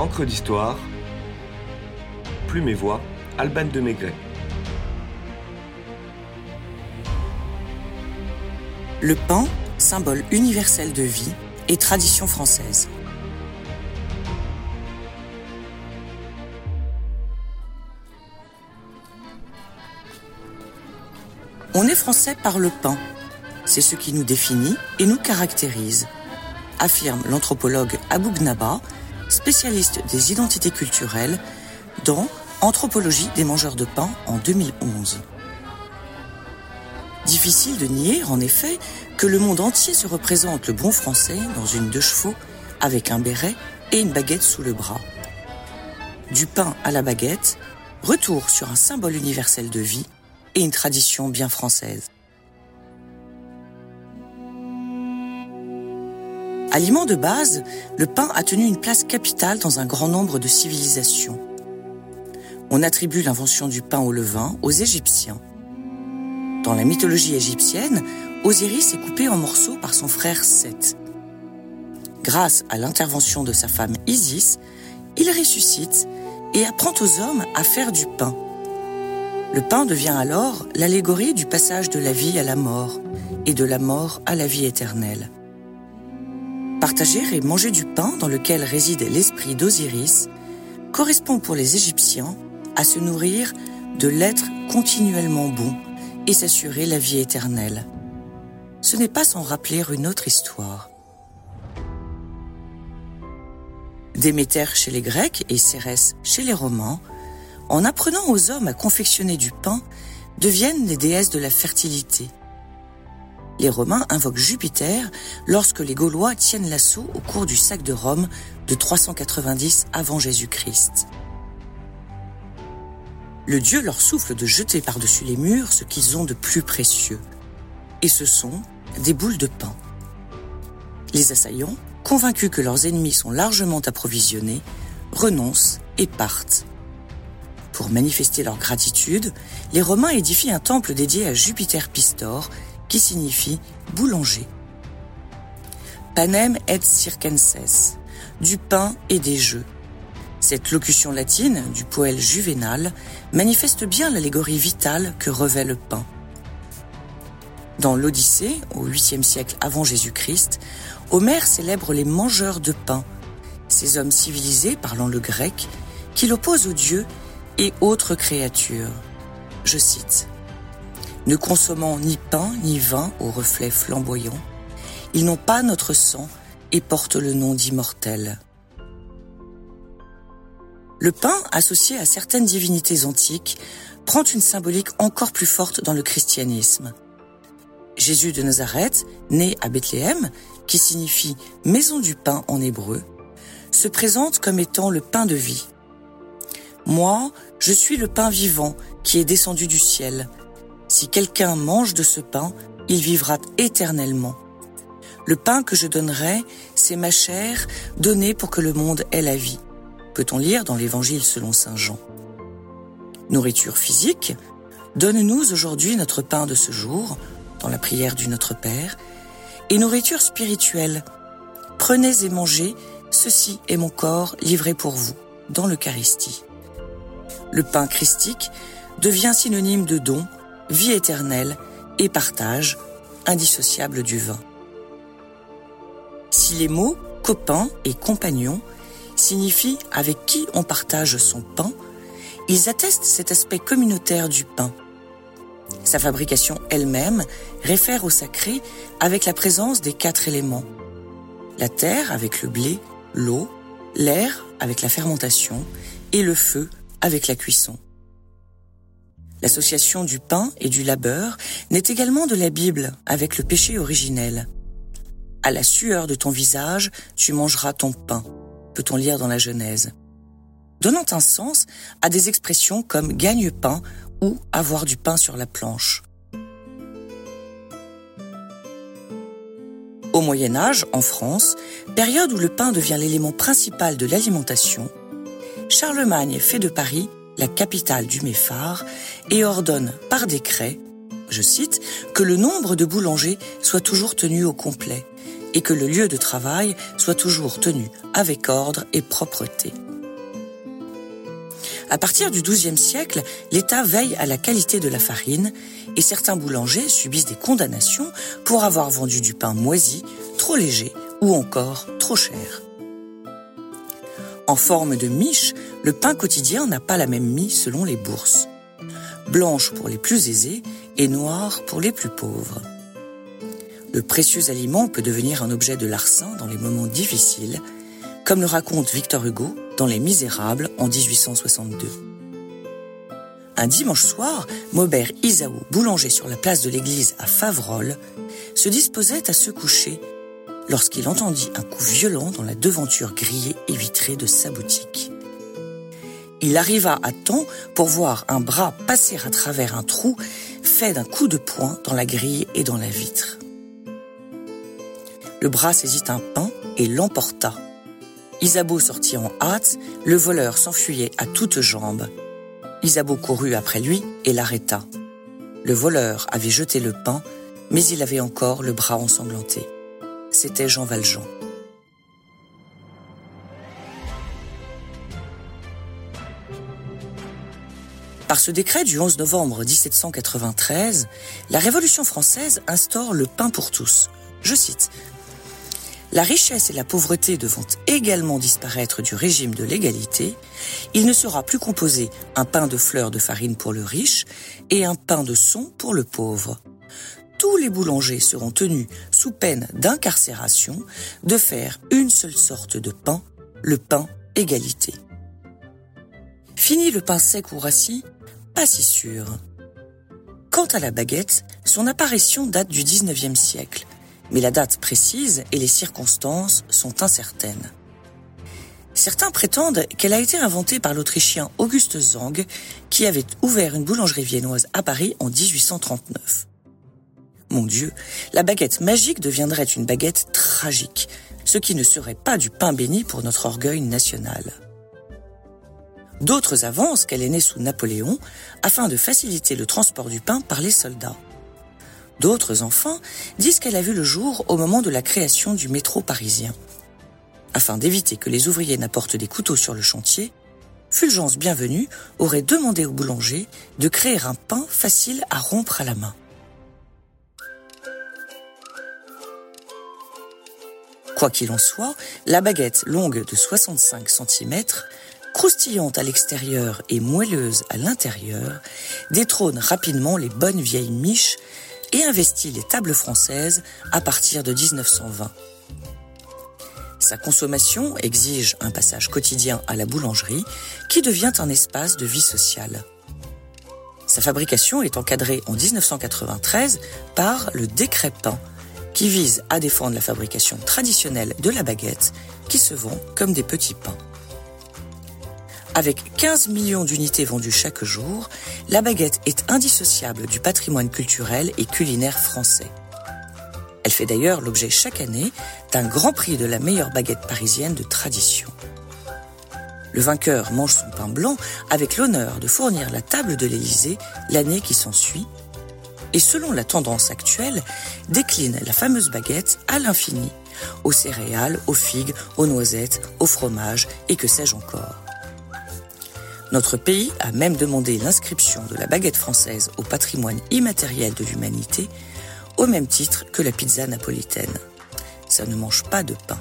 Encre d'histoire, Plume et Voix, Alban de Maigret. Le pain, symbole universel de vie et tradition française. On est français par le pain. C'est ce qui nous définit et nous caractérise, affirme l'anthropologue Abou Gnaba, spécialiste des identités culturelles, dans Anthropologie des mangeurs de pain en 2011. Difficile de nier, en effet, que le monde entier se représente le bon français dans une deux chevaux, avec un béret et une baguette sous le bras. Du pain à la baguette, retour sur un symbole universel de vie et une tradition bien française. Aliment de base, le pain a tenu une place capitale dans un grand nombre de civilisations. On attribue l'invention du pain au levain aux Égyptiens. Dans la mythologie égyptienne, Osiris est coupé en morceaux par son frère Seth. Grâce à l'intervention de sa femme Isis, il ressuscite et apprend aux hommes à faire du pain. Le pain devient alors l'allégorie du passage de la vie à la mort et de la mort à la vie éternelle. Partager et manger du pain dans lequel réside l'esprit d'Osiris correspond pour les Égyptiens à se nourrir de l'être continuellement bon et s'assurer la vie éternelle. Ce n'est pas sans rappeler une autre histoire. Déméter chez les Grecs et Cérès chez les Romains en apprenant aux hommes à confectionner du pain, deviennent les déesses de la fertilité. Les Romains invoquent Jupiter lorsque les Gaulois tiennent l'assaut au cours du sac de Rome de 390 avant Jésus-Christ. Le dieu leur souffle de jeter par-dessus les murs ce qu'ils ont de plus précieux. Et ce sont des boules de pain. Les assaillants, convaincus que leurs ennemis sont largement approvisionnés, renoncent et partent. Pour manifester leur gratitude, les Romains édifient un temple dédié à Jupiter Pistor, qui signifie boulanger. Panem et circenses, du pain et des jeux. Cette locution latine du poète Juvénal manifeste bien l'allégorie vitale que revêt le pain. Dans l'Odyssée, au 8e siècle avant Jésus-Christ, Homère célèbre les mangeurs de pain, ces hommes civilisés parlant le grec, qu'il oppose aux dieux et autres créatures. Je cite. Ne consommant ni pain ni vin au reflet flamboyant, ils n'ont pas notre sang et portent le nom d'immortels. Le pain, associé à certaines divinités antiques, prend une symbolique encore plus forte dans le christianisme. Jésus de Nazareth, né à Bethléem, qui signifie maison du pain en hébreu, se présente comme étant le pain de vie. Moi, je suis le pain vivant qui est descendu du ciel. Si quelqu'un mange de ce pain, il vivra éternellement. Le pain que je donnerai, c'est ma chair donnée pour que le monde ait la vie. Peut-on lire dans l'Évangile selon Saint Jean Nourriture physique, donne-nous aujourd'hui notre pain de ce jour, dans la prière du Notre Père, et nourriture spirituelle. Prenez et mangez, ceci est mon corps livré pour vous, dans l'Eucharistie le pain christique devient synonyme de don, vie éternelle et partage, indissociable du vin. Si les mots copain et compagnon signifient avec qui on partage son pain, ils attestent cet aspect communautaire du pain. Sa fabrication elle-même réfère au sacré avec la présence des quatre éléments. La terre avec le blé, l'eau, l'air avec la fermentation et le feu avec la cuisson. L'association du pain et du labeur naît également de la Bible avec le péché originel. À la sueur de ton visage, tu mangeras ton pain, peut-on lire dans la Genèse. Donnant un sens à des expressions comme gagne-pain ou avoir du pain sur la planche. Au Moyen Âge, en France, période où le pain devient l'élément principal de l'alimentation, Charlemagne fait de Paris la capitale du Méphare et ordonne par décret, je cite, que le nombre de boulangers soit toujours tenu au complet et que le lieu de travail soit toujours tenu avec ordre et propreté. À partir du XIIe siècle, l'État veille à la qualité de la farine et certains boulangers subissent des condamnations pour avoir vendu du pain moisi, trop léger ou encore trop cher. En forme de miche, le pain quotidien n'a pas la même mie selon les bourses. Blanche pour les plus aisés et noire pour les plus pauvres. Le précieux aliment peut devenir un objet de larcin dans les moments difficiles, comme le raconte Victor Hugo dans Les Misérables en 1862. Un dimanche soir, Maubert Isaou, boulanger sur la place de l'église à Faverolles, se disposait à se coucher lorsqu'il entendit un coup violent dans la devanture grillée et vitrée de sa boutique. Il arriva à temps pour voir un bras passer à travers un trou fait d'un coup de poing dans la grille et dans la vitre. Le bras saisit un pain et l'emporta. Isabeau sortit en hâte, le voleur s'enfuyait à toutes jambes. Isabeau courut après lui et l'arrêta. Le voleur avait jeté le pain, mais il avait encore le bras ensanglanté. C'était Jean Valjean. Par ce décret du 11 novembre 1793, la Révolution française instaure le pain pour tous. Je cite la richesse et la pauvreté devant également disparaître du régime de l'égalité, il ne sera plus composé un pain de fleurs de farine pour le riche et un pain de son pour le pauvre. Tous les boulangers seront tenus, sous peine d'incarcération, de faire une seule sorte de pain, le pain égalité. Fini le pain sec ou rassis Pas si sûr. Quant à la baguette, son apparition date du 19e siècle mais la date précise et les circonstances sont incertaines. Certains prétendent qu'elle a été inventée par l'Autrichien Auguste Zang, qui avait ouvert une boulangerie viennoise à Paris en 1839. Mon Dieu, la baguette magique deviendrait une baguette tragique, ce qui ne serait pas du pain béni pour notre orgueil national. D'autres avancent qu'elle est née sous Napoléon afin de faciliter le transport du pain par les soldats. D'autres, enfin, disent qu'elle a vu le jour au moment de la création du métro parisien. Afin d'éviter que les ouvriers n'apportent des couteaux sur le chantier, Fulgence Bienvenue aurait demandé au boulanger de créer un pain facile à rompre à la main. Quoi qu'il en soit, la baguette longue de 65 cm, croustillante à l'extérieur et moelleuse à l'intérieur, détrône rapidement les bonnes vieilles miches et investit les tables françaises à partir de 1920. Sa consommation exige un passage quotidien à la boulangerie qui devient un espace de vie sociale. Sa fabrication est encadrée en 1993 par le décret pain qui vise à défendre la fabrication traditionnelle de la baguette qui se vend comme des petits pains. Avec 15 millions d'unités vendues chaque jour, la baguette est indissociable du patrimoine culturel et culinaire français. Elle fait d'ailleurs l'objet chaque année d'un grand prix de la meilleure baguette parisienne de tradition. Le vainqueur mange son pain blanc avec l'honneur de fournir la table de l'Élysée l'année qui s'ensuit et selon la tendance actuelle, décline la fameuse baguette à l'infini, aux céréales, aux figues, aux noisettes, au fromage et que sais-je encore. Notre pays a même demandé l'inscription de la baguette française au patrimoine immatériel de l'humanité, au même titre que la pizza napolitaine. Ça ne mange pas de pain.